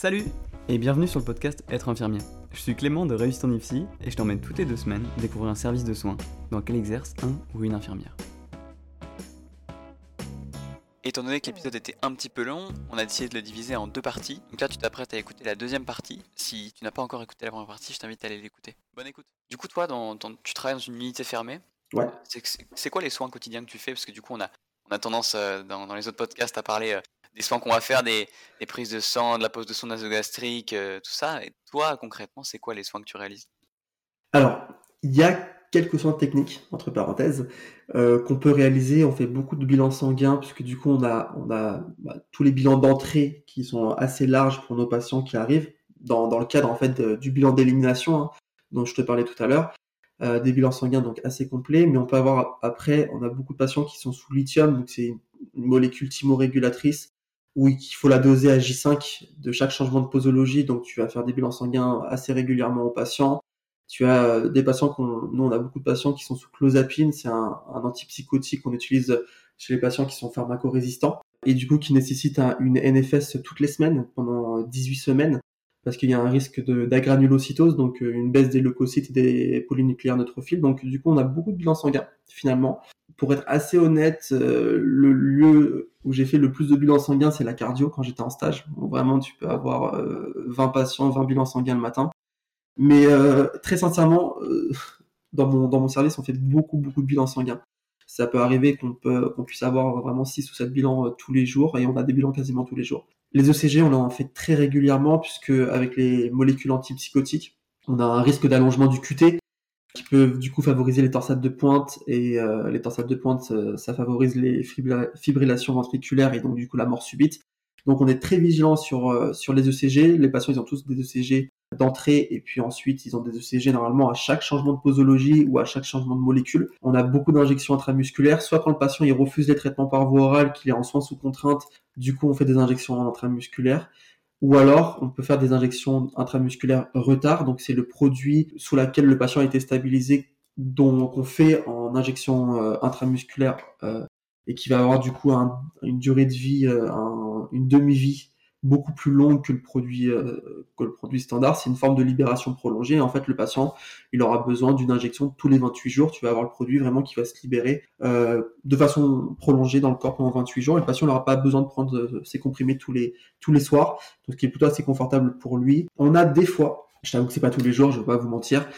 Salut et bienvenue sur le podcast Être infirmier. Je suis Clément de Réussite en IFSI et je t'emmène toutes les deux semaines découvrir un service de soins dans lequel exerce un ou une infirmière. Étant donné que l'épisode était un petit peu long, on a décidé de le diviser en deux parties. Donc là, tu t'apprêtes à écouter la deuxième partie. Si tu n'as pas encore écouté la première partie, je t'invite à aller l'écouter. Bonne écoute. Du coup, toi, dans, tu travailles dans une unité fermée. Ouais. C'est quoi les soins quotidiens que tu fais? Parce que du coup, on a, on a tendance euh, dans, dans, les autres podcasts à parler euh, des soins qu'on va faire, des, prises de sang, de la pose de son nasogastrique, euh, tout ça. Et toi, concrètement, c'est quoi les soins que tu réalises? Alors, il y a quelques soins techniques, entre parenthèses, euh, qu'on peut réaliser. On fait beaucoup de bilans sanguins, puisque du coup, on a, bah, tous les bilans d'entrée qui sont assez larges pour nos patients qui arrivent, dans, dans le cadre en fait du bilan d'élimination hein, dont je te parlais tout à l'heure. Euh, des bilans sanguins donc assez complets, mais on peut avoir après, on a beaucoup de patients qui sont sous lithium, donc c'est une molécule thymorégulatrice où il faut la doser à J5 de chaque changement de posologie, donc tu vas faire des bilans sanguins assez régulièrement aux patients. Tu as euh, des patients qu'on, nous on a beaucoup de patients qui sont sous clozapine, c'est un, antipsychotique qu'on utilise chez les patients qui sont pharmacorésistants et du coup qui nécessite une NFS toutes les semaines pendant 18 semaines parce qu'il y a un risque d'agranulocytose, donc euh, une baisse des leucocytes et des polynucléaires neutrophiles. Donc du coup, on a beaucoup de bilans sanguins finalement. Pour être assez honnête, euh, le lieu où j'ai fait le plus de bilans sanguins, c'est la cardio quand j'étais en stage. vraiment, tu peux avoir 20 patients, 20 bilans sanguins le matin. Mais euh, très sincèrement, euh, dans, mon, dans mon service, on fait beaucoup, beaucoup de bilans sanguins. Ça peut arriver qu'on puisse avoir vraiment 6 ou 7 bilans euh, tous les jours et on a des bilans quasiment tous les jours. Les ECG, on en fait très régulièrement puisque avec les molécules antipsychotiques, on a un risque d'allongement du QT qui peut du coup favoriser les torsades de pointe et euh, les torsades de pointe ça favorise les fibrillations ventriculaires et donc du coup la mort subite. Donc on est très vigilant sur sur les ECG. Les patients ils ont tous des ECG d'entrée et puis ensuite ils ont des ECG normalement à chaque changement de posologie ou à chaque changement de molécule. On a beaucoup d'injections intramusculaires, soit quand le patient il refuse les traitements par voie orale, qu'il est en soins sous contrainte, du coup on fait des injections intramusculaires. Ou alors, on peut faire des injections intramusculaires retard, donc c'est le produit sous lequel le patient a été stabilisé, dont on fait en injection euh, intramusculaire euh, et qui va avoir du coup une durée de vie, euh, une demi-vie beaucoup plus longue que le produit euh, que le produit standard. C'est une forme de libération prolongée. En fait, le patient, il aura besoin d'une injection tous les 28 jours. Tu vas avoir le produit vraiment qui va se libérer euh, de façon prolongée dans le corps pendant 28 jours. Et le patient n'aura pas besoin de prendre euh, ses comprimés tous les tous les soirs, donc ce qui est plutôt assez confortable pour lui. On a des fois, je t'avoue que c'est pas tous les jours, je vais pas vous mentir,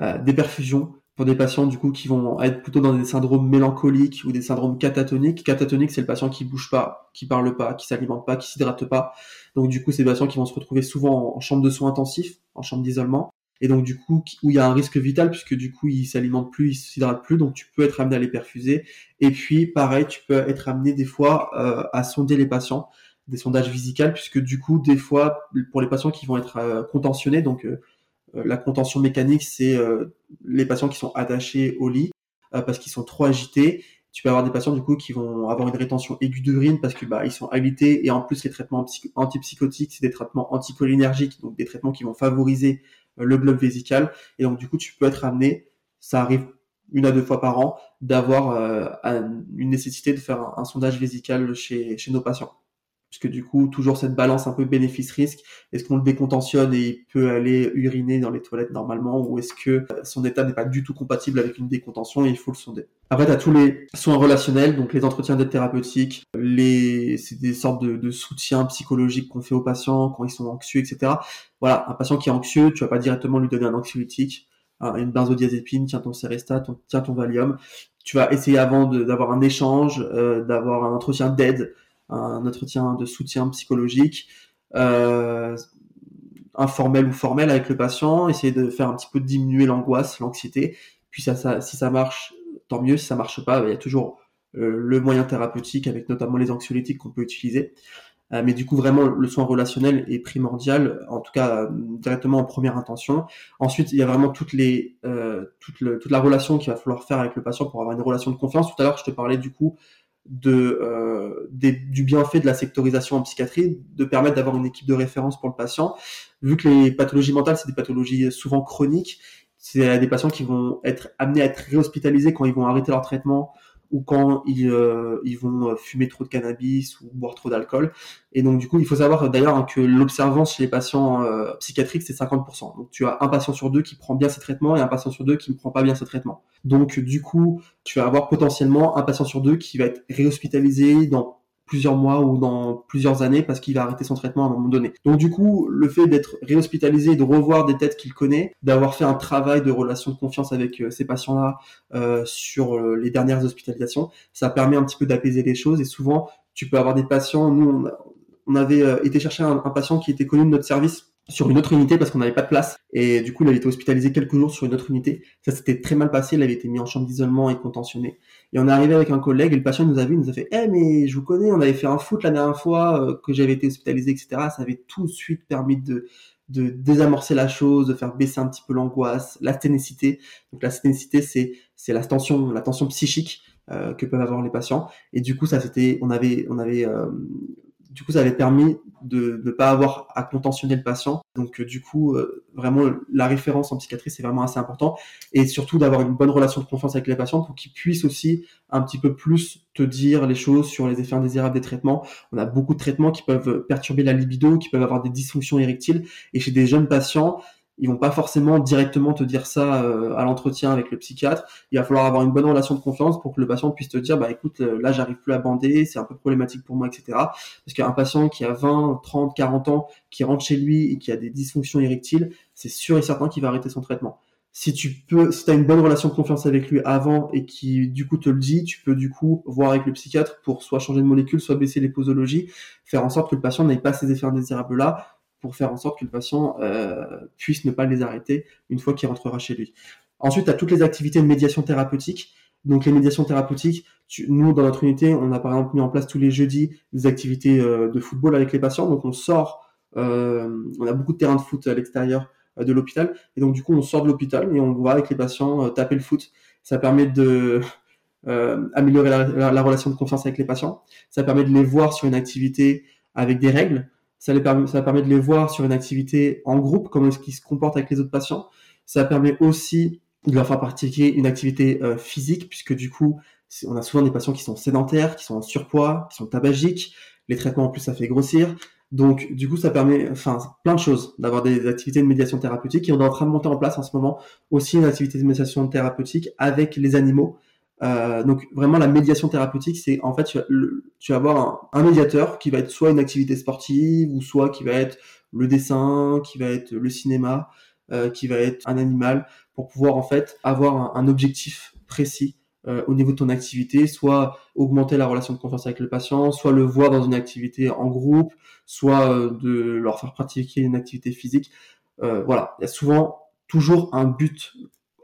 euh, des perfusions pour des patients du coup qui vont être plutôt dans des syndromes mélancoliques ou des syndromes catatoniques. Catatonique, c'est le patient qui bouge pas, qui parle pas, qui s'alimente pas, qui s'hydrate pas. Donc du coup, c'est des patients qui vont se retrouver souvent en chambre de soins intensifs, en chambre d'isolement. Et donc du coup, où il y a un risque vital puisque du coup, ils s'alimentent plus, ils s'hydratent plus, donc tu peux être amené à les perfuser. Et puis, pareil, tu peux être amené des fois euh, à sonder les patients, des sondages visicales, puisque du coup, des fois, pour les patients qui vont être euh, contentionnés, donc euh, la contention mécanique, c'est euh, les patients qui sont attachés au lit euh, parce qu'ils sont trop agités. Tu peux avoir des patients du coup qui vont avoir une rétention aiguë d'urine parce que bah ils sont agités et en plus les traitements antipsychotiques c'est des traitements anticholinergiques donc des traitements qui vont favoriser le globe vésical et donc du coup tu peux être amené, ça arrive une à deux fois par an, d'avoir une nécessité de faire un, sondage vésical chez nos patients puisque du coup, toujours cette balance un peu bénéfice-risque. Est-ce qu'on le décontentionne et il peut aller uriner dans les toilettes normalement, ou est-ce que son état n'est pas du tout compatible avec une décontention et il faut le sonder? Après, tu as tous les soins relationnels, donc les entretiens d'aide thérapeutique, les... c'est des sortes de, de soutien psychologique qu'on fait aux patients quand ils sont anxieux, etc. Voilà, un patient qui est anxieux, tu vas pas directement lui donner un anxiolytique, une benzodiazépine, tiens ton Seresta, tiens ton Valium. Tu vas essayer avant d'avoir un échange, euh, d'avoir un entretien d'aide, un entretien de soutien psychologique, euh, informel ou formel avec le patient, essayer de faire un petit peu diminuer l'angoisse, l'anxiété. Puis ça, si ça marche, tant mieux. Si ça marche pas, il y a toujours euh, le moyen thérapeutique avec notamment les anxiolytiques qu'on peut utiliser. Euh, mais du coup, vraiment, le soin relationnel est primordial, en tout cas directement en première intention. Ensuite, il y a vraiment toutes les, toute, toute la relation qu'il va falloir faire avec le patient pour avoir une relation de confiance. Tout à l'heure, je te parlais du coup de, euh, du bienfait de la sectorisation en psychiatrie, de permettre d'avoir une équipe de référence pour le patient. Vu que les pathologies mentales, c'est des pathologies souvent chroniques, c'est des patients qui vont être amenés à être réhospitalisés quand ils vont arrêter leur traitement ou quand ils, euh, ils vont fumer trop de cannabis ou boire trop d'alcool. Et donc du coup, il faut savoir d'ailleurs hein, que l'observance chez les patients euh, psychiatriques, c'est 50%. Donc tu as un patient sur deux qui prend bien ses traitements et un patient sur deux qui ne prend pas bien ses traitements. Donc du coup, tu vas avoir potentiellement un patient sur deux qui va être réhospitalisé dans plusieurs mois ou dans plusieurs années parce qu'il va arrêter son traitement à un moment donné. Donc du coup, le fait d'être réhospitalisé, de revoir des têtes qu'il connaît, d'avoir fait un travail de relation de confiance avec euh, ces patients-là euh, sur euh, les dernières hospitalisations, ça permet un petit peu d'apaiser les choses et souvent tu peux avoir des patients, nous on, avait été chercher un patient qui était connu de notre service sur une autre unité parce qu'on n'avait pas de place. Et du coup, il avait été hospitalisé quelques jours sur une autre unité. Ça s'était très mal passé. Il avait été mis en chambre d'isolement et contentionné. Et on est arrivé avec un collègue et le patient nous a vu, il nous a fait, eh, mais je vous connais, on avait fait un foot la dernière fois euh, que j'avais été hospitalisé, etc. Ça avait tout de suite permis de, de désamorcer la chose, de faire baisser un petit peu l'angoisse, la ténécité. Donc la ténécité, c'est, c'est la tension, la tension psychique euh, que peuvent avoir les patients. Et du coup, ça c'était, on avait, on avait euh, du coup, ça avait permis de ne pas avoir à contentionner le patient. Donc, euh, du coup, euh, vraiment, la référence en psychiatrie, c'est vraiment assez important. Et surtout d'avoir une bonne relation de confiance avec les patients pour qu'ils puissent aussi un petit peu plus te dire les choses sur les effets indésirables des traitements. On a beaucoup de traitements qui peuvent perturber la libido, qui peuvent avoir des dysfonctions érectiles. Et chez des jeunes patients, ils vont pas forcément directement te dire ça euh, à l'entretien avec le psychiatre. Il va falloir avoir une bonne relation de confiance pour que le patient puisse te dire, bah écoute, euh, là j'arrive plus à bander, c'est un peu problématique pour moi, etc. Parce qu'un patient qui a 20, 30, 40 ans, qui rentre chez lui et qui a des dysfonctions érectiles, c'est sûr et certain qu'il va arrêter son traitement. Si tu peux, si as une bonne relation de confiance avec lui avant et qui du coup te le dit, tu peux du coup voir avec le psychiatre pour soit changer de molécule, soit baisser les posologies, faire en sorte que le patient n'ait pas ces effets indésirables là pour faire en sorte que le patient euh, puisse ne pas les arrêter une fois qu'il rentrera chez lui. Ensuite, tu as toutes les activités de médiation thérapeutique. Donc les médiations thérapeutiques, nous dans notre unité, on a par exemple mis en place tous les jeudis des activités euh, de football avec les patients. Donc on sort, euh, on a beaucoup de terrains de foot à l'extérieur de l'hôpital, et donc du coup on sort de l'hôpital et on va avec les patients taper le foot. Ça permet de améliorer la, relation de confiance avec les patients. Ça permet de les voir sur une activité avec des règles ça, les permet, ça permet de les voir sur une activité en groupe, comment est-ce qu'ils se comportent avec les autres patients. Ça permet aussi de leur faire pratiquer une activité euh, physique, puisque du coup, on a souvent des patients qui sont sédentaires, qui sont en surpoids, qui sont tabagiques. Les traitements en plus, ça fait grossir. Donc, du coup, ça permet, enfin, plein de choses, d'avoir des activités de médiation thérapeutique. Et on est en train de monter en place en ce moment aussi une activité de médiation thérapeutique avec les animaux. Euh, donc vraiment la médiation thérapeutique, c'est en fait tu vas, avoir un, médiateur qui va être soit une activité sportive ou soit qui va être le dessin, qui va être le cinéma, euh, qui va être un animal pour pouvoir en fait avoir un, objectif précis euh, au niveau de ton activité, soit augmenter la relation de confiance avec le patient, soit le voir dans une activité en groupe, soit de leur faire pratiquer une activité physique. voilà, il y a souvent toujours un but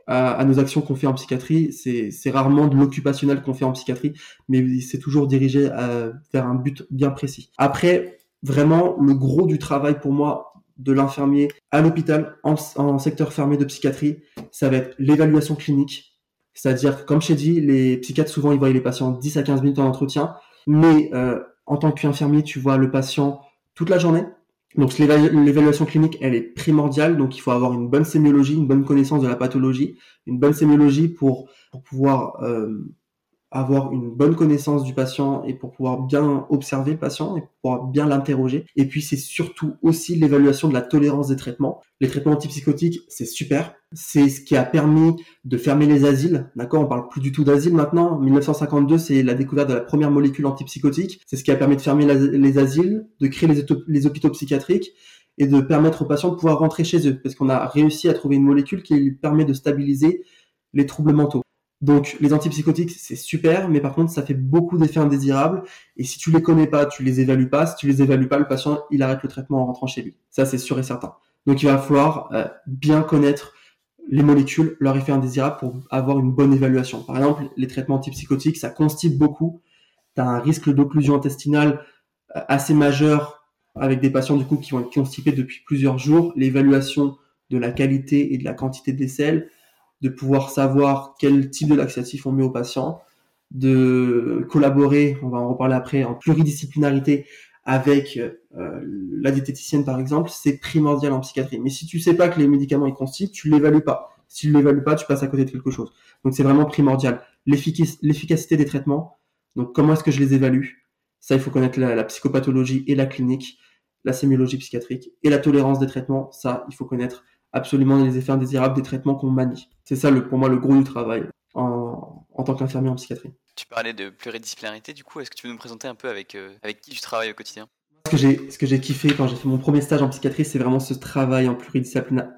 à, nos actions qu'on fait en psychiatrie. C'est rarement de l'occupationnel qu'on fait en psychiatrie, mais c'est toujours dirigé euh, vers un but bien précis. Après, vraiment, le gros du travail pour moi de l'infirmier à l'hôpital en, en, secteur fermé de psychiatrie, ça va être l'évaluation clinique. C'est-à-dire que, comme je t'ai dit, les psychiatres, souvent, ils voient les patients 10 à 15 minutes en entretien, mais euh, en tant qu'infirmier, tu vois le patient toute la journée, donc l'évaluation clinique, elle est primordiale, donc il faut avoir une bonne sémiologie, une bonne connaissance de la pathologie, une bonne sémiologie pour, pouvoir euh, avoir une bonne connaissance du patient et pour pouvoir bien observer le patient et pouvoir bien l'interroger. Et puis c'est surtout aussi l'évaluation de la tolérance des traitements. Les traitements antipsychotiques, c'est super. C'est ce qui a permis de fermer les asiles. D'accord On parle plus du tout d'asile maintenant. 1952, c'est la découverte de la première molécule antipsychotique. C'est ce qui a permis de fermer les asiles, de créer les, hôpitaux psychiatriques et de permettre aux patients de pouvoir rentrer chez eux. Parce qu'on a réussi à trouver une molécule qui permet de stabiliser les troubles mentaux. Donc les antipsychotiques, c'est super, mais par contre, ça fait beaucoup d'effets indésirables. Et si tu les connais pas, tu les évalues pas. Si tu les évalues pas, le patient, il arrête le traitement en rentrant chez lui. Ça, c'est sûr et certain. Donc il va falloir euh, bien connaître les molécules, leur effet indésirable pour avoir une bonne évaluation. Par exemple, les traitements antipsychotiques, ça constipe beaucoup. Tu as un risque d'occlusion intestinale euh, assez majeur avec des patients du coup qui vont être constipés depuis plusieurs jours. L'évaluation de la qualité et de la quantité des selles de pouvoir savoir quel type de laxatif on met aux patients, de collaborer, on va en reparler après, en pluridisciplinarité avec euh, la diététicienne par exemple, c'est primordial en psychiatrie. Mais si tu sais pas que les médicaments ils constituent, tu l'évalues pas. S'il ne l'évalue pas, tu passes à côté de quelque chose. Donc c'est vraiment primordial. L'efficacité des traitements, donc comment est-ce que je les évalue? Ça, il faut connaître la, psychopathologie et la clinique, la sémiologie psychiatrique et la tolérance des traitements. Ça, il faut connaître absolument les effets indésirables des traitements qu'on manie. C'est ça, le, pour moi, le gros du travail en, en tant qu'infirmier en psychiatrie. Tu parlais de pluridisciplinarité, du coup, est-ce que tu peux nous présenter un peu avec, euh, avec qui tu travailles au quotidien? Ce que j'ai, ce que j'ai kiffé quand j'ai fait mon premier stage en psychiatrie, c'est vraiment ce travail en,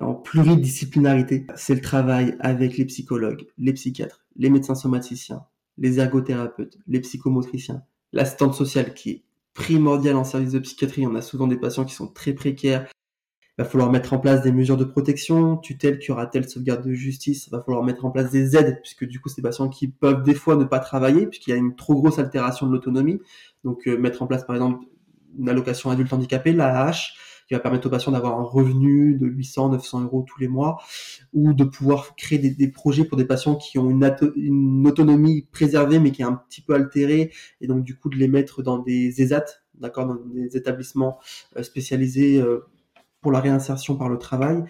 en pluridisciplinarité. C'est le travail avec les psychologues, les psychiatres, les médecins somaticiens, les ergothérapeutes, les psychomotriciens, l'assistante sociale qui est primordiale en service de psychiatrie. On a souvent des patients qui sont très précaires, va falloir mettre en place des mesures de protection, tutelle, curatelle, sauvegarde de justice, il va falloir mettre en place des aides, puisque du coup, c'est des patients qui peuvent des fois ne pas travailler, puisqu'il y a une trop grosse altération de l'autonomie. Donc, euh, mettre en place, par exemple, une allocation adulte handicapé, l'AH, qui va permettre aux patients d'avoir un revenu de 800, 900 euros tous les mois, ou de pouvoir créer des, projets pour des patients qui ont une, une, autonomie préservée, mais qui est un petit peu altérée, et donc du coup de les mettre dans des ESAT, d'accord, dans des établissements euh, spécialisés euh, pour la réinsertion par le travail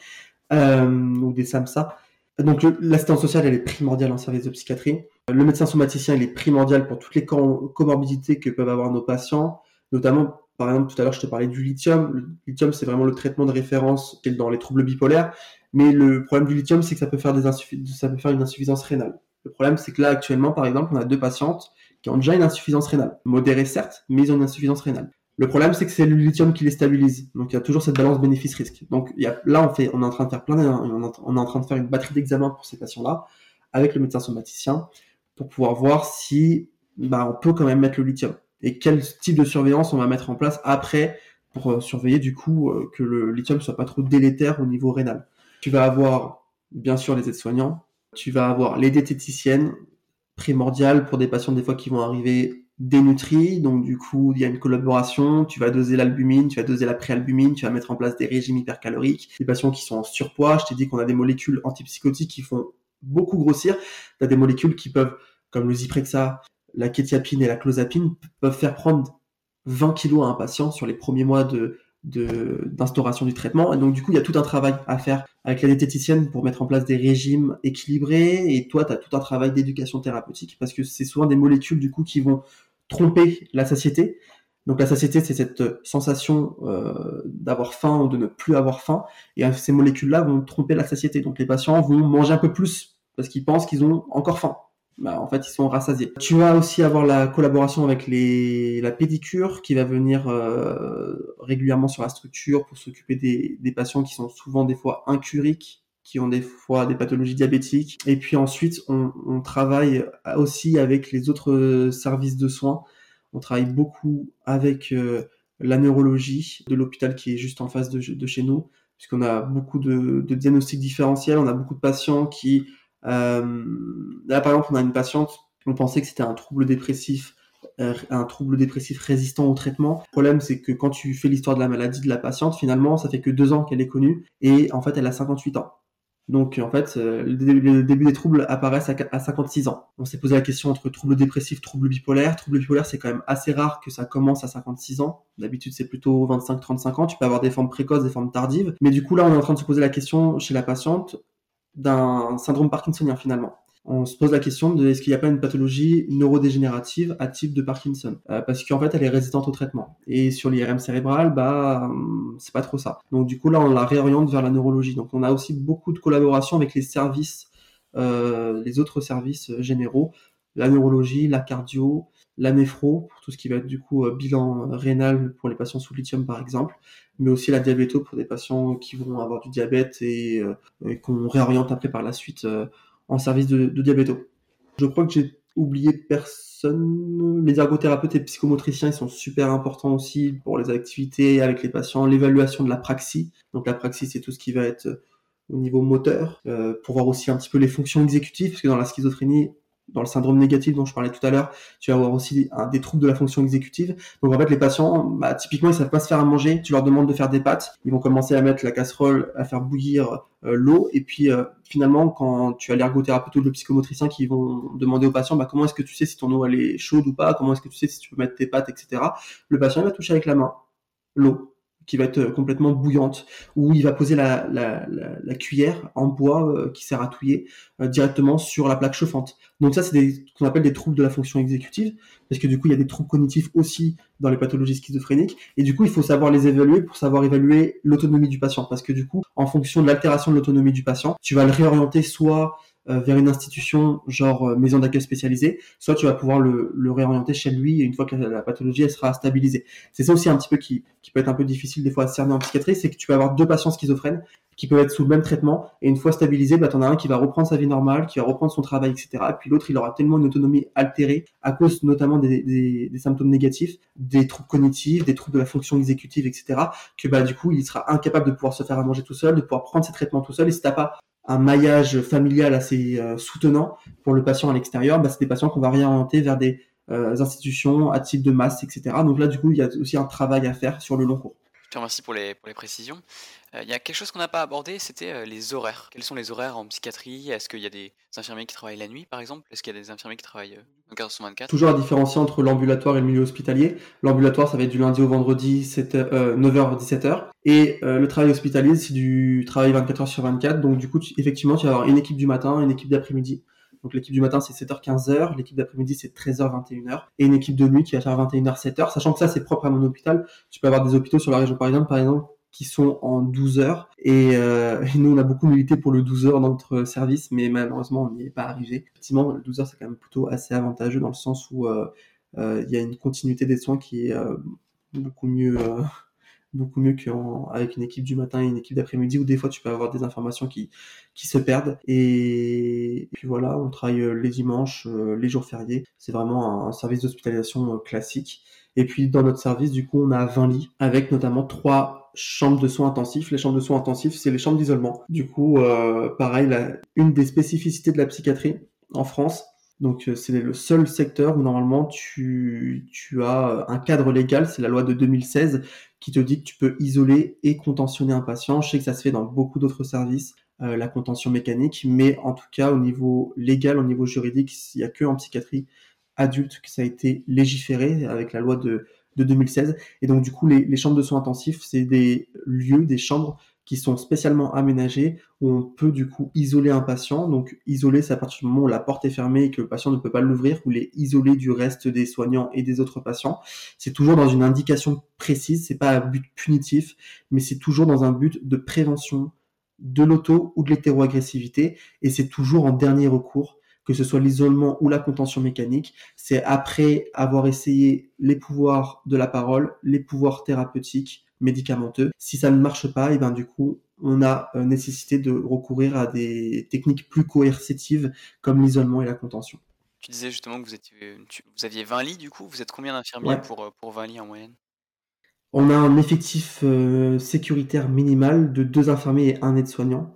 euh, ou des SAMSA. Donc l'assistance sociale, elle est primordiale en service de psychiatrie. Le médecin somaticien, il est primordial pour toutes les comorbidités que peuvent avoir nos patients, notamment, par exemple, tout à l'heure, je te parlais du lithium. Le lithium, c'est vraiment le traitement de référence dans les troubles bipolaires. Mais le problème du lithium, c'est que ça peut faire des ça peut faire une insuffisance rénale. Le problème, c'est que là, actuellement, par exemple, on a deux patientes qui ont déjà une insuffisance rénale. Modérée, certes, mais ils ont une insuffisance rénale. Le problème, c'est que c'est le lithium qui les stabilise. Donc, il y a toujours cette balance bénéfice-risque. Donc, y a, là, on est en train de faire plein, on, est en train de faire une batterie d'examens pour ces patients-là avec le médecin somaticien pour pouvoir voir si, bah, on peut quand même mettre le lithium et quel type de surveillance on va mettre en place après pour euh, surveiller du coup euh, que le lithium soit pas trop délétère au niveau rénal. Tu vas avoir bien sûr les aides-soignants, tu vas avoir les diététiciennes primordiales pour des patients des fois qui vont arriver dénutris, donc du coup il y a une collaboration, tu vas doser l'albumine, tu vas doser la préalbumine, tu vas mettre en place des régimes hypercaloriques, des patients qui sont en surpoids, je t'ai dit qu'on a des molécules antipsychotiques qui font beaucoup grossir, tu as des molécules qui peuvent, comme le Zyprexa, la kétiapine et la clozapine, peuvent faire prendre 20 kilos à un patient sur les premiers mois de d'instauration du traitement. Et donc, du coup, il y a tout un travail à faire avec la diététicienne pour mettre en place des régimes équilibrés. Et toi, tu as tout un travail d'éducation thérapeutique parce que c'est souvent des molécules, du coup, qui vont tromper la satiété. Donc la satiété, c'est cette sensation euh, d'avoir faim ou de ne plus avoir faim. Et ces molécules-là vont tromper la satiété. Donc les patients vont manger un peu plus parce qu'ils pensent qu'ils ont encore faim. Bah, en fait, ils sont rassasiés. Tu vas aussi avoir la collaboration avec les, la pédicure qui va venir euh, régulièrement sur la structure pour s'occuper des, des patients qui sont souvent des fois incuriques qui ont des fois des pathologies diabétiques. Et puis ensuite, on, travaille aussi avec les autres services de soins. On travaille beaucoup avec euh, la neurologie de l'hôpital qui est juste en face de, chez nous, puisqu'on a beaucoup de, de, diagnostics différentiels. On a beaucoup de patients qui... Euh, là, par exemple, on a une patiente, on pensait que c'était un trouble dépressif euh, un trouble dépressif résistant au traitement. Le problème, c'est que quand tu fais l'histoire de la maladie de la patiente, finalement, ça fait que deux ans qu'elle est connue et en fait, elle a 58 ans. Donc en fait, euh, le début des troubles apparaissent à 56 ans. On s'est posé la question entre trouble dépressif, trouble bipolaire. Trouble bipolaire, c'est quand même assez rare que ça commence à 56 ans. D'habitude, c'est plutôt 25-35 ans. Tu peux avoir des formes précoces, des formes tardives. Mais du coup, là, on est en train de se poser la question chez la patiente d'un syndrome parkinsonien finalement on se pose la question de est-ce qu'il n'y a pas une pathologie neurodégénérative à type de Parkinson? Euh, parce qu'en fait elle est résistante au traitement. Et sur l'IRM cérébral bah hum, c'est pas trop ça. Donc du coup là on la réoriente vers la neurologie. Donc on a aussi beaucoup de collaboration avec les services euh, les autres services généraux. La neurologie la cardio la néphro pour tout ce qui va être du coup euh, bilan rénal pour les patients sous lithium par exemple. Mais aussi la diabéto pour des patients qui vont avoir du diabète et qu'on réoriente après par la suite en service de, de diabéto. Je crois que j'ai oublié personne. Les ergothérapeutes et psychomotriciens, ils sont super importants aussi pour les activités avec les patients, l'évaluation de la praxie. Donc la praxie, c'est tout ce qui va être euh, au niveau moteur, euh, pour voir aussi un petit peu les fonctions exécutives, parce que dans la schizophrénie, dans le syndrome négatif dont je parlais tout à l'heure, tu vas avoir aussi des troubles de la fonction exécutive. Donc en fait, les patients, bah, typiquement, ils savent pas se faire à manger. Tu leur demandes de faire des pâtes, ils vont commencer à mettre la casserole, à faire bouillir euh, l'eau, et puis euh, finalement, quand tu as l'ergothérapeute ou le psychomotricien qui vont demander au patient, bah, comment est-ce que tu sais si ton eau elle est chaude ou pas, comment est-ce que tu sais si tu peux mettre tes pâtes, etc. Le patient il va toucher avec la main l'eau qui va être complètement bouillante, où il va poser la, cuillère en bois euh, qui sert à touiller euh, directement sur la plaque chauffante. Donc ça, c'est ce qu'on appelle des troubles de la fonction exécutive, parce que du coup, il y a des troubles cognitifs aussi dans les pathologies schizophréniques, et du coup, il faut savoir les évaluer pour savoir évaluer l'autonomie du patient, parce que du coup, en fonction de l'altération de l'autonomie du patient, tu vas le réorienter soit vers une institution genre euh, maison d'accueil spécialisée, soit tu vas pouvoir le, réorienter chez lui une fois que la, pathologie elle sera stabilisée. C'est ça aussi un petit peu qui, qui peut être un peu difficile des fois à cerner en psychiatrie, c'est que tu vas avoir deux patients schizophrènes qui peuvent être sous le même traitement et une fois stabilisé, bah, tu en as un qui va reprendre sa vie normale, qui va reprendre son travail, etc. Et puis l'autre, il aura tellement une autonomie altérée à cause notamment des, des, des, symptômes négatifs, des troubles cognitifs, des troubles de la fonction exécutive, etc. que bah du coup, il sera incapable de pouvoir se faire à manger tout seul, de pouvoir prendre ses traitements tout seul. Et si t'as pas un maillage familial assez euh, soutenant pour le patient à l'extérieur, bah, c'est des patients qu'on va réorienter vers des euh, institutions à type de masse, etc. Donc là, du coup, il y a aussi un travail à faire sur le long cours. Je te remercie pour les, pour les précisions. Euh, il y a quelque chose qu'on n'a pas abordé, c'était euh, les horaires. Quels sont les horaires en psychiatrie? Est-ce qu'il y a des infirmiers qui travaillent la nuit, par exemple? Est-ce qu'il y a des infirmiers qui travaillent 24 sur 24 Toujours à différencier entre l'ambulatoire et le milieu hospitalier. L'ambulatoire, ça va être du lundi au vendredi, 9h-17h. Et euh, le travail hospitalier, c'est du travail 24h sur 24. Donc du coup, effectivement, tu vas avoir une équipe du matin, une équipe d'après-midi. Donc l'équipe du matin c'est 7h-15h, l'équipe d'après-midi c'est 13h-21h et une équipe de nuit qui va faire 21h-7h, sachant que ça c'est propre à mon hôpital. Tu peux avoir des hôpitaux sur la région parisienne par exemple qui sont en 12 heures. Euh, et, nous, on a beaucoup milité pour le 12 heures dans notre service, mais malheureusement, on n'y est pas arrivé. Effectivement, le 12 heures, c'est quand même plutôt assez avantageux dans le sens où euh, euh, il y a une continuité des soins qui est beaucoup mieux beaucoup mieux qu'avec une équipe du matin et une équipe d'après-midi où des fois tu peux avoir des informations qui, qui se perdent. Et, puis voilà, on travaille les dimanches, les jours fériés. C'est vraiment un, service d'hospitalisation classique. Et puis dans notre service, du coup, on a 20 lits avec notamment trois chambres de soins intensifs. Les chambres de soins intensifs, c'est les chambres d'isolement. Du coup, euh, pareil, une des spécificités de la psychiatrie en France, donc euh, c'est le seul secteur où normalement tu, tu as un cadre légal, c'est la loi de 2016 qui te dit que tu peux isoler et contentionner un patient. Je sais que ça se fait dans beaucoup d'autres services, euh, la contention mécanique, mais en tout cas au niveau légal, au niveau juridique, il n'y a que en psychiatrie adulte que ça a été légiféré avec la loi de de 2016. Et donc, du coup, les, chambres de soins intensifs, c'est des lieux, des chambres qui sont spécialement aménagées où on peut du coup isoler un patient. Donc isoler, c'est à partir du moment où la porte est fermée et que le patient ne peut pas l'ouvrir, ou les isoler du reste des soignants et des autres patients. C'est toujours dans une indication précise, c'est pas un but punitif, mais c'est toujours dans un but de prévention de l'auto ou de l'hétéroagressivité, et c'est toujours en dernier recours que ce soit l'isolement ou la contention mécanique, c'est après avoir essayé les pouvoirs de la parole, les pouvoirs thérapeutiques, médicamenteux. Si ça ne marche pas, et ben du coup, on a euh, nécessité de recourir à des techniques plus coercitives comme l'isolement et la contention. Tu disais justement que vous, étiez, vous aviez 20 lits du coup, vous êtes combien d'infirmiers pour, euh, pour 20 lits en moyenne? On a un effectif euh, sécuritaire minimal de deux infirmiers et un aide-soignant.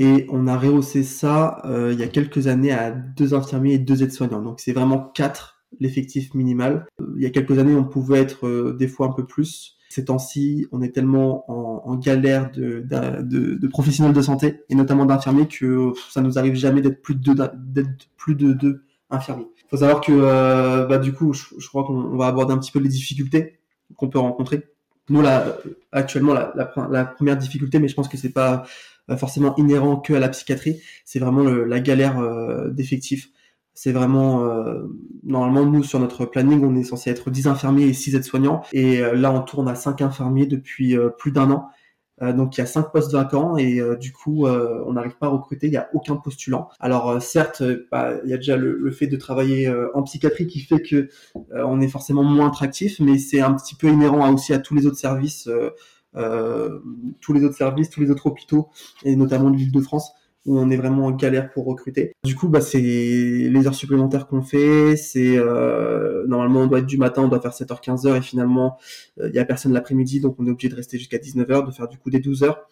Et on a rehaussé ça euh, il y a quelques années à deux infirmiers et deux aides-soignants. Donc c'est vraiment quatre l'effectif minimal. Euh, il y a quelques années, on pouvait être euh, des fois un peu plus. Ces temps-ci, on est tellement en, galère de, de, professionnels de santé et notamment d'infirmiers que ça nous arrive jamais d'être plus de deux, plus de deux infirmiers. Il faut savoir que bah, du coup, je, crois qu'on va aborder un petit peu les difficultés qu'on peut rencontrer. Nous là, actuellement, la, la première difficulté, mais je pense que c'est pas forcément inhérent que à la psychiatrie. C'est vraiment la galère euh, d'effectifs. C'est vraiment euh, normalement nous sur notre planning on est censé être 10 infirmiers et 6 aides-soignants et euh, là on tourne à 5 infirmiers depuis plus d'un an. donc il y a 5 postes vacants et du coup on n'arrive pas à recruter, il n'y a aucun postulant. Alors certes, bah, il y a déjà le, fait de travailler en psychiatrie qui fait que on est forcément moins attractif, mais c'est un petit peu inhérent aussi à tous les autres services euh, tous les autres services, tous les autres hôpitaux, et notamment l'île de France, où on est vraiment en galère pour recruter. Du coup, bah, c'est les heures supplémentaires qu'on fait. C'est euh, normalement on doit être du matin, on doit faire 7h 15h et finalement euh, il y a personne l'après-midi, donc on est obligé de rester jusqu'à 19h, de faire du coup des 12 heures.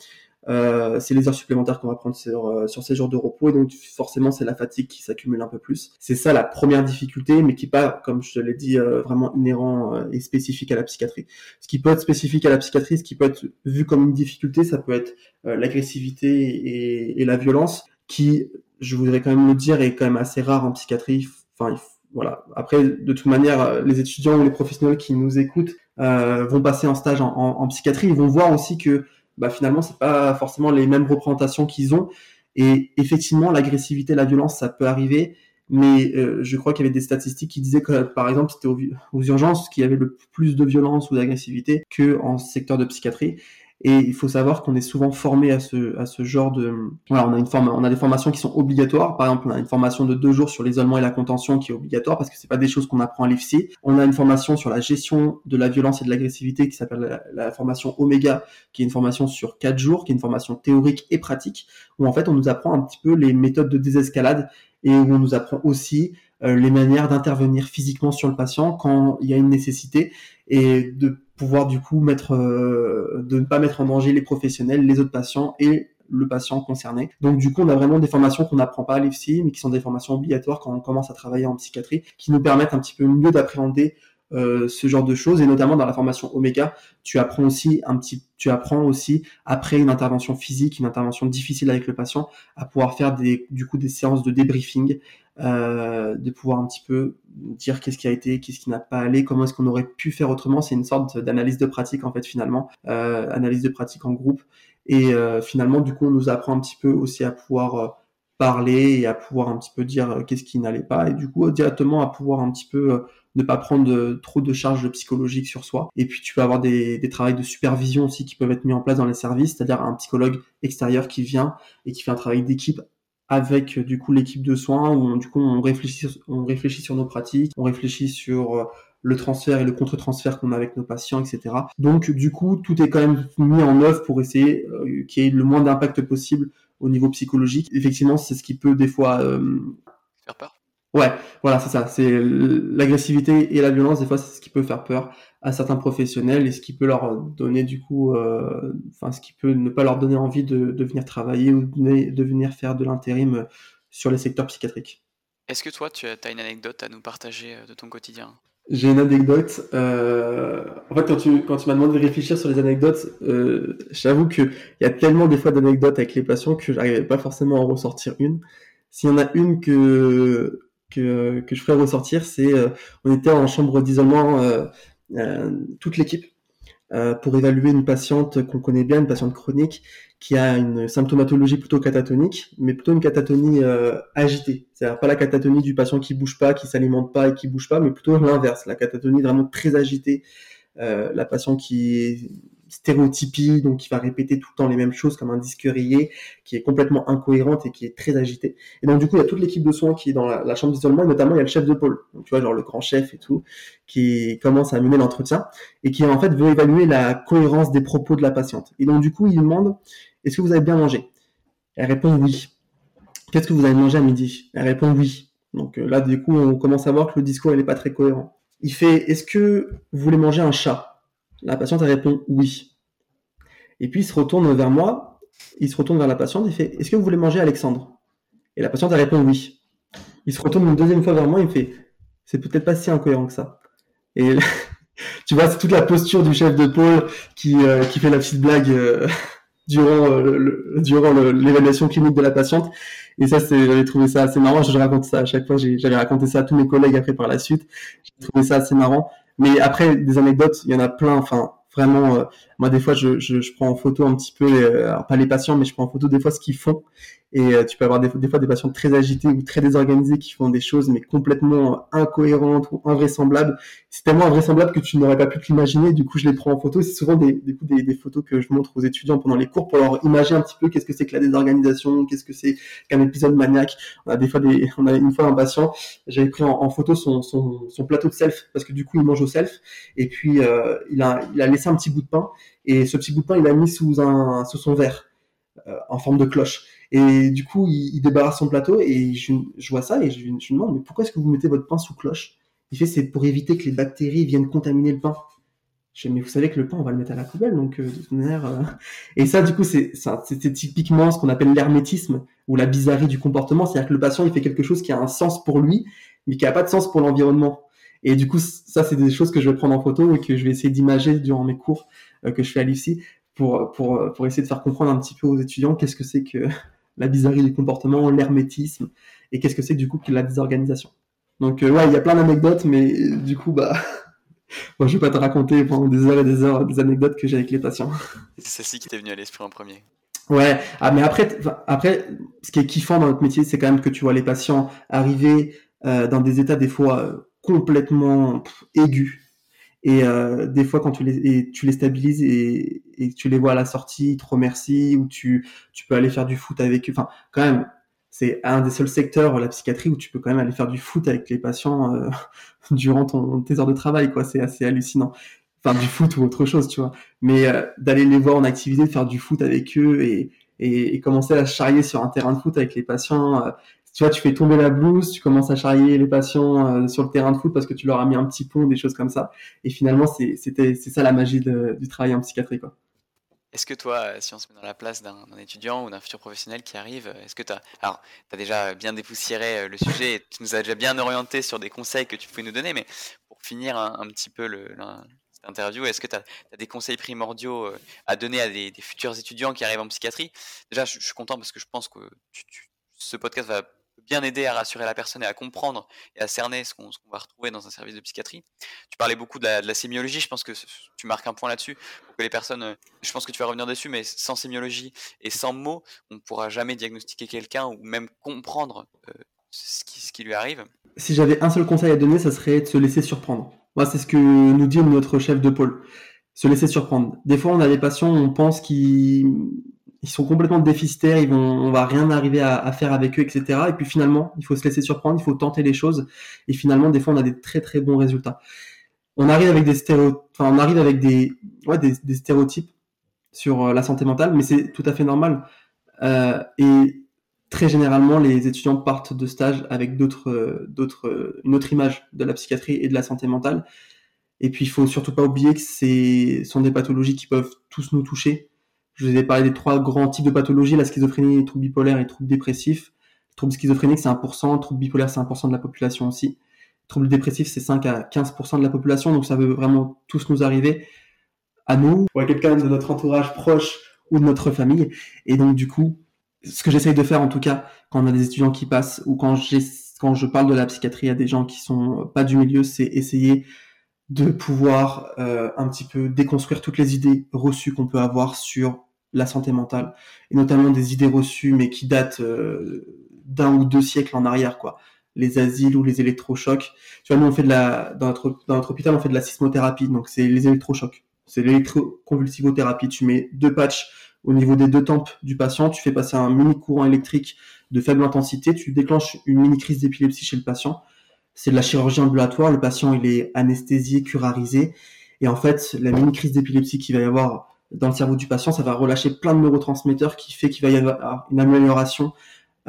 Euh, c'est les heures supplémentaires qu'on va prendre sur, euh, sur ces jours de repos et donc forcément c'est la fatigue qui s'accumule un peu plus. C'est ça la première difficulté, mais qui n'est pas, comme je l'ai dit, euh, vraiment inhérent et spécifique à la psychiatrie. Ce qui peut être spécifique à la psychiatrie, ce qui peut être vu comme une difficulté, ça peut être l'agressivité et, et, la violence, qui, je voudrais quand même le dire, est quand même assez rare en psychiatrie. Enfin, voilà. Après, de toute manière, les étudiants ou les professionnels qui nous écoutent vont passer en stage en, psychiatrie, ils vont voir aussi que bah, finalement, c'est pas forcément les mêmes représentations qu'ils ont. Et effectivement, l'agressivité, la violence, ça peut arriver. Mais je crois qu'il y avait des statistiques qui disaient que, par exemple, c'était aux, aux, urgences qu'il y avait le plus de violence ou d'agressivité que en secteur de psychiatrie. Et il faut savoir qu'on est souvent formé à ce, à ce genre de... Voilà, on a, une forme, on a des formations qui sont obligatoires. Par exemple, on a une formation de deux jours sur l'isolement et la contention qui est obligatoire parce que c'est pas des choses qu'on apprend à l'IFSI. On a une formation sur la gestion de la violence et de l'agressivité qui s'appelle la, formation Omega, qui est une formation sur quatre jours, qui est une formation théorique et pratique, où en fait on nous apprend un petit peu les méthodes de désescalade et où on nous apprend aussi euh, les manières d'intervenir physiquement sur le patient quand il y a une nécessité et de pouvoir du coup mettre, euh, de ne pas mettre en danger les professionnels, les autres patients et le patient concerné. Donc du coup, on a vraiment des formations qu'on n'apprend pas à l'IFSI, mais qui sont des formations obligatoires quand on commence à travailler en psychiatrie, qui nous permettent un petit peu mieux d'appréhender euh, ce genre de choses et notamment dans la formation Omega, tu apprends aussi un petit, tu apprends aussi après une intervention physique, une intervention difficile avec le patient, à pouvoir faire des, du coup des séances de débriefing, euh, de pouvoir un petit peu dire qu'est-ce qui a été, qu'est-ce qui n'a pas allé, comment est-ce qu'on aurait pu faire autrement. C'est une sorte d'analyse de pratique en fait finalement, euh, analyse de pratique en groupe et euh, finalement du coup on nous apprend un petit peu aussi à pouvoir parler et à pouvoir un petit peu dire qu'est-ce qui n'allait pas et du coup directement à pouvoir un petit peu ne pas prendre trop de charges psychologiques sur soi. Et puis tu peux avoir des, des travails de supervision aussi qui peuvent être mis en place dans les services, c'est-à-dire un psychologue extérieur qui vient et qui fait un travail d'équipe avec du coup l'équipe de soins où du coup on réfléchit, on réfléchit sur nos pratiques, on réfléchit sur euh, le transfert et le contre-transfert qu'on a avec nos patients, etc. Donc du coup tout est quand même mis en œuvre pour essayer euh, qu'il y ait le moins d'impact possible au niveau psychologique. Effectivement, c'est ce qui peut des fois euh, faire peur. Ouais, voilà, c'est ça. C'est l'agressivité et la violence, des fois, c'est ce qui peut faire peur à certains professionnels et ce qui peut leur donner, du coup, euh, enfin, ce qui peut ne pas leur donner envie de, de venir travailler ou de, venir faire de l'intérim sur les secteurs psychiatriques. Est-ce que toi, tu as une anecdote à nous partager euh, de ton quotidien? J'ai une anecdote. Euh... En fait, quand tu, quand tu m'as demandé de réfléchir sur les anecdotes, euh, j'avoue qu'il y a tellement des fois d'anecdotes avec les patients que j'arrivais pas forcément à en ressortir une. S'il y en a une que que, je ferais ressortir, c'est euh, on était en chambre d'isolement euh, euh, toute l'équipe pour évaluer une patiente qu'on connaît bien, une patiente chronique qui a une symptomatologie plutôt catatonique, mais plutôt une catatonie agitée. C'est-à-dire pas la catatonie du patient qui bouge pas, qui s'alimente pas et qui bouge pas, mais plutôt l'inverse, la catatonie vraiment très agitée, la patiente qui stéréotypie, donc qui va répéter tout le temps les mêmes choses comme un disque rayé, qui est complètement incohérente et qui est très agité. Et donc du coup, il y a toute l'équipe de soins qui est dans la, chambre d'isolement, et notamment il y a le chef de pôle, tu vois, genre le grand chef et tout, qui commence à mener l'entretien, et qui en fait veut évaluer la cohérence des propos de la patiente. Et donc du coup, il demande, est-ce que vous avez bien mangé? Elle répond oui. Qu'est-ce que vous avez mangé à midi? Elle répond oui. Donc euh, là, du coup, on commence à voir que le discours, n'est pas très cohérent. Il fait, est-ce que vous voulez manger un chat? La patiente répond oui. Et puis il se retourne vers moi, il se retourne vers la patiente et fait Est-ce que vous voulez manger Alexandre? Et la patiente répond oui. Il se retourne une deuxième fois vers moi et il me fait C'est peut-être pas si incohérent que ça. Et tu vois, c'est toute la posture du chef de pôle qui, euh, fait la petite blague euh, durant, euh, durant l'évaluation clinique de la patiente. Et ça, j'avais trouvé ça assez marrant. Je raconte ça à chaque fois. J'avais raconté ça à tous mes collègues après par la suite. J'ai trouvé ça assez marrant. Mais après, des anecdotes, il y en a plein. Enfin, vraiment, euh, moi des fois je, je, prends en photo un petit peu, euh, alors pas les patients, mais je prends en photo des fois ce qu'ils font. Et euh, tu peux avoir des, des, fois des patients très agités ou très désorganisés qui font des choses mais complètement incohérentes ou invraisemblables. C'est tellement invraisemblable que tu n'aurais pas pu t'imaginer. Du coup, je les prends en photo. C'est souvent des, des, des, des, photos que je montre aux étudiants pendant les cours pour leur imaginer un petit peu qu'est-ce que c'est que la désorganisation, qu'est-ce que c'est qu'un épisode maniaque. On a des fois des, on a une fois un patient, j'avais pris en, photo son, son, son, plateau de self parce que du coup il mange au self et puis euh, il a, il a laissé un petit bout de pain et ce petit bout de pain il l'a mis sous un, sous son verre euh, en forme de cloche. Et du coup, il, débarrasse son plateau et je, vois ça et je, lui demande, mais pourquoi est-ce que vous mettez votre pain sous cloche? Il fait, c'est pour éviter que les bactéries viennent contaminer le pain. Je dis, mais vous savez que le pain, on va le mettre à la poubelle, donc euh, de toute manière. Euh. Et ça, du coup, c'est typiquement ce qu'on appelle l'hermétisme ou la bizarrerie du comportement. C'est-à-dire que le patient, il fait quelque chose qui a un sens pour lui, mais qui n'a pas de sens pour l'environnement. Et du coup, ça, c'est des choses que je vais prendre en photo et que je vais essayer d'imager durant mes cours que je fais à l'IFSI pour, pour, pour essayer de faire comprendre un petit peu aux étudiants qu'est-ce que c'est que la bizarrerie du comportement, l'hermétisme, et qu'est-ce que c'est du coup que la désorganisation. Donc euh, ouais, il y a plein d'anecdotes, mais du coup, bah, Bon, je vais pas te raconter pendant des heures et des heures des anecdotes que j'ai avec les patients. C'est celle-ci qui t'est venue à l'esprit en premier. Ouais, ah, mais après, après, ce qui est kiffant dans notre métier, c'est quand même que tu vois les patients arriver euh, dans des états des fois euh, complètement aigus. Et des fois, quand tu les, et tu les stabilises et, et tu les vois à la sortie, ils te remercient, ou tu, tu peux aller faire du foot avec eux. Enfin, quand même, c'est un des seuls secteurs, la psychiatrie, où tu peux quand même aller faire du foot avec les patients euh, durant ton, tes heures de travail, quoi. C'est assez hallucinant. Enfin, du foot ou autre chose, tu vois. Mais euh, d'aller les voir en activité, de faire du foot avec eux et, et, et, commencer à charrier sur un terrain de foot avec les patients. Euh, tu vois, tu fais tomber la blouse, tu commences à charrier les patients euh, sur le terrain de foot parce que tu leur as mis un petit pont, des choses comme ça. Et finalement, c'est ça la magie de, du travail en psychiatrie, quoi. Est-ce que toi, si on se met dans la place d'un étudiant ou d'un futur professionnel qui arrive, est-ce que tu as. Déjà bien dépoussiéré euh, le sujet et tu nous as déjà bien orienté sur des conseils que tu pouvais nous donner, mais pour finir un, petit peu le, cette interview, est-ce que tu as, des conseils primordiaux euh, à donner à des, futurs étudiants qui arrivent en psychiatrie? Déjà, je, suis content parce que je pense que ce podcast va bien aider à rassurer la personne et à comprendre et à cerner ce qu'on va retrouver dans un service de psychiatrie. Tu parlais beaucoup de la, sémiologie, je pense que tu marques un point là-dessus, que les personnes, euh, je pense que tu vas revenir dessus, mais sans sémiologie et sans mots, on ne pourra jamais diagnostiquer quelqu'un ou même comprendre euh, ce, qui, ce qui lui arrive. Si j'avais un seul conseil à donner, ça serait de se laisser surprendre. Moi, c'est ce que nous dit notre chef de pôle. Se laisser surprendre. Des fois, on a des patients, on pense qu'ils ils sont complètement déficitaires, ils vont, on va rien arriver à, faire avec eux, etc. Et puis finalement, il faut se laisser surprendre, il faut tenter les choses. Et finalement, des fois, on a des très très bons résultats. On arrive avec des stéréotypes, sur euh, la santé mentale, mais c'est tout à fait normal. Euh, et très généralement, les étudiants partent de stage avec d'autres, une autre image de la psychiatrie et de la santé mentale. Et puis, il faut surtout pas oublier que c'est sont des pathologies qui peuvent tous nous toucher je vous ai parlé des trois grands types de pathologies, la schizophrénie, les troubles bipolaires et les troubles dépressifs. Les troubles schizophréniques, c'est 1%, les troubles bipolaires, c'est 1% de la population aussi. Les troubles dépressifs, c'est 5 à 15% de la population, donc ça veut vraiment tous nous arriver à nous, ou à quelqu'un de notre entourage proche ou de notre famille. Et donc, du coup, ce que j'essaye de faire, en tout cas, quand on a des étudiants qui passent, ou quand, quand je parle de la psychiatrie à des gens qui sont pas du milieu, c'est essayer de pouvoir euh, un petit peu déconstruire toutes les idées reçues qu'on peut avoir sur la santé mentale, et notamment des idées reçues, mais qui datent euh, d'un ou deux siècles en arrière, quoi. Les asiles ou les électrochocs. Tu vois, nous, on fait de la, dans notre, dans notre hôpital, on fait de la sismothérapie, donc c'est les électrochocs. C'est l'électroconvulsivothérapie. Tu mets deux patchs au niveau des deux tempes du patient, tu fais passer un mini courant électrique de faible intensité, tu déclenches une mini crise d'épilepsie chez le patient. C'est de la chirurgie ambulatoire, le patient il est anesthésié, curarisé, et en fait la mini crise d'épilepsie qu'il va y avoir dans le cerveau du patient, ça va relâcher plein de neurotransmetteurs qui fait qu'il va y avoir une amélioration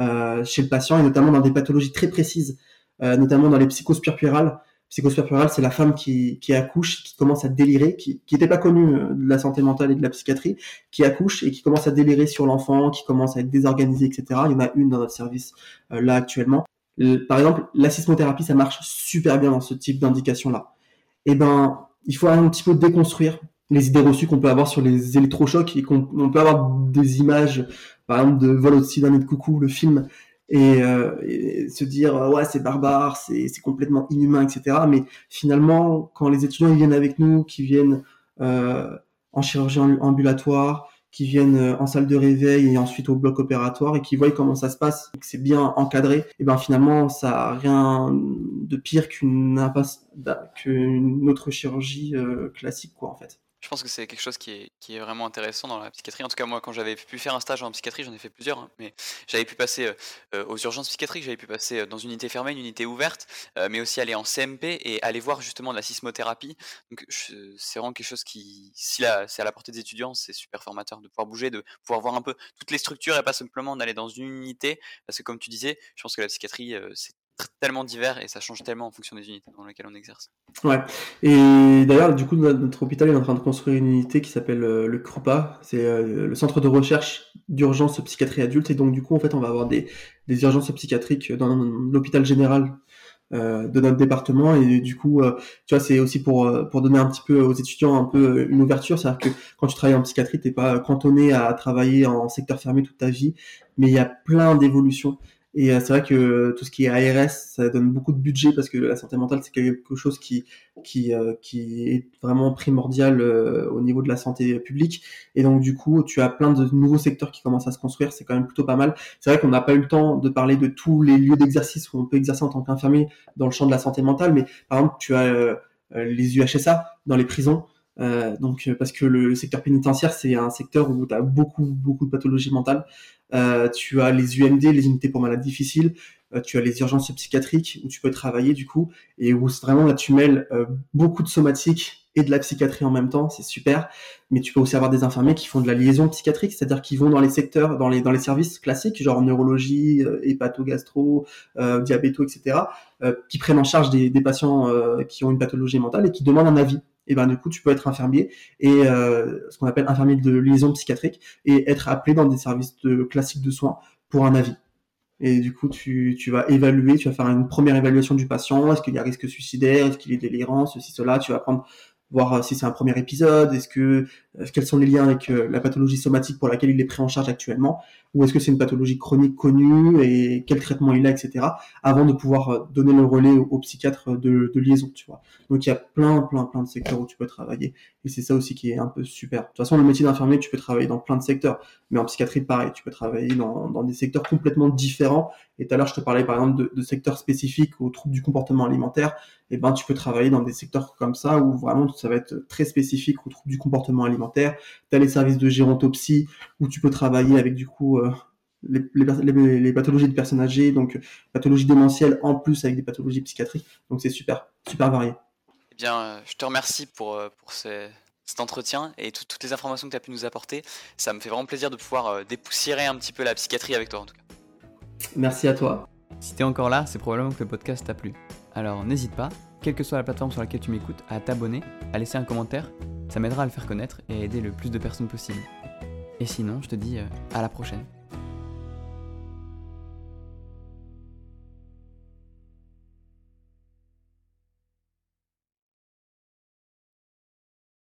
euh, chez le patient et notamment dans des pathologies très précises, euh, notamment dans les psychoses puerpérales. Psychose c'est la femme qui, accouche, qui commence à délirer, qui n'était pas connue euh, de la santé mentale et de la psychiatrie, qui accouche et qui commence à délirer sur l'enfant, qui commence à être désorganisée, etc. Il y en a une dans notre service là actuellement. par exemple, la sismothérapie, ça marche super bien dans ce type d'indication-là. Eh ben, il faut un petit peu déconstruire les idées reçues qu'on peut avoir sur les électrochocs et qu'on peut avoir des images, par exemple, de Vol au-dessus d'un de coucou, le film, et, euh, se dire ouais c'est barbare, c'est complètement inhumain, etc. Mais finalement, quand les étudiants ils viennent avec nous, qui viennent euh, en chirurgie ambulatoire, qui viennent euh, en salle de réveil et ensuite au bloc opératoire et qui voient comment ça se passe, que c'est bien encadré, et ben finalement ça a rien de pire qu'une qu'une autre chirurgie euh, classique quoi en fait. Je pense que c'est quelque chose qui est, vraiment intéressant dans la psychiatrie. En tout cas, moi, quand j'avais pu faire un stage en psychiatrie, j'en ai fait plusieurs, hein, mais j'avais pu passer euh, euh, aux urgences psychiatriques, j'avais pu passer euh, dans une unité fermée, une unité ouverte, mais aussi aller en CMP et aller voir justement de la sismothérapie. Donc, c'est vraiment quelque chose qui, si c'est à la portée des étudiants, c'est super formateur de pouvoir bouger, de pouvoir voir un peu toutes les structures et pas simplement d'aller dans une unité. Parce que, comme tu disais, je pense que la psychiatrie, c'est tellement divers et ça change tellement en fonction des unités dans lesquelles on exerce. Ouais. Et d'ailleurs, du coup, notre hôpital est en train de construire une unité qui s'appelle euh, le CRUPA, c'est euh, le Centre de recherche d'urgence psychiatrie adulte. Et donc, du coup, en fait, on va avoir des, des urgences psychiatriques dans l'hôpital général euh, de notre département. Et du coup, tu vois, c'est aussi pour pour donner un petit peu aux étudiants un peu une ouverture, c'est-à-dire que quand tu travailles en psychiatrie, t'es pas cantonné à travailler en secteur fermé toute ta vie, mais il y a plein d'évolutions Et c'est vrai que tout ce qui est ARS, ça donne beaucoup de budget parce que la santé mentale, c'est quelque chose qui, qui, qui est vraiment primordial au niveau de la santé publique. Et donc, du coup, tu as plein de nouveaux secteurs qui commencent à se construire. C'est quand même plutôt pas mal. C'est vrai qu'on n'a pas eu le temps de parler de tous les lieux d'exercice où on peut exercer en tant qu'infirmier dans le champ de la santé mentale. Mais par exemple, tu as les UHSA dans les prisons. Euh, donc euh, parce que le, secteur pénitentiaire c'est un secteur où tu as beaucoup beaucoup de pathologies mentales. Euh, tu as les UMD, les unités pour malades difficiles. Euh, tu as les urgences psychiatriques où tu peux travailler du coup et où vraiment là tu mêles beaucoup de somatique et de la psychiatrie en même temps, c'est super. Mais tu peux aussi avoir des infirmiers qui font de la liaison psychiatrique, c'est-à-dire qu'ils vont dans les secteurs, dans les dans les services classiques, genre neurologie, hépatogastro, euh, diabéto, etc., qui prennent en charge des, des patients qui ont une pathologie mentale et qui demandent un avis et ben du coup tu peux être infirmier et euh, ce qu'on appelle infirmier de liaison psychiatrique et être appelé dans des services de, classiques de soins pour un avis. Et du coup, tu, tu vas évaluer, tu vas faire une première évaluation du patient. Est-ce qu'il y a risque suicidaire? Est-ce qu'il est délirant? Ceci, cela. Tu vas prendre voir euh, si c'est un premier épisode, est-ce que euh, quels sont les liens avec euh, la pathologie somatique pour laquelle il est pris en charge actuellement, ou est-ce que c'est une pathologie chronique connue et quel traitement il a, etc. Avant de pouvoir donner le relais au, psychiatre de, de, liaison, tu vois. Donc il y a plein, plein, plein de secteurs où tu peux travailler, et c'est ça aussi qui est un peu super. De toute façon, le métier d'infirmier, tu peux travailler dans plein de secteurs, mais en psychiatrie, pareil, tu peux travailler dans, dans des secteurs complètement différents. Et tout à l'heure, je te parlais par exemple de, de secteurs spécifiques aux troubles du comportement alimentaire et eh ben tu peux travailler dans des secteurs comme ça où vraiment ça va être très spécifique au trouble du comportement alimentaire. Tu as les services de gérontopsie où tu peux travailler avec du coup euh, les, les, les, pathologies de personnes âgées, donc pathologies démentielles en plus avec des pathologies psychiatriques. Donc c'est super, super varié. Eh bien, euh, je te remercie pour, euh, pour cet entretien et toutes les informations que tu as pu nous apporter. Ça me fait vraiment plaisir de pouvoir dépoussiérer un petit peu la psychiatrie avec toi en tout cas. Merci à toi. Si tu es encore là, c'est probablement que le podcast t'a plu. Alors n'hésite pas, quelle que soit la plateforme sur laquelle tu m'écoutes, à t'abonner, à laisser un commentaire, ça m'aidera à le faire connaître et à aider le plus de personnes possible. Et sinon, je te dis euh, à la prochaine.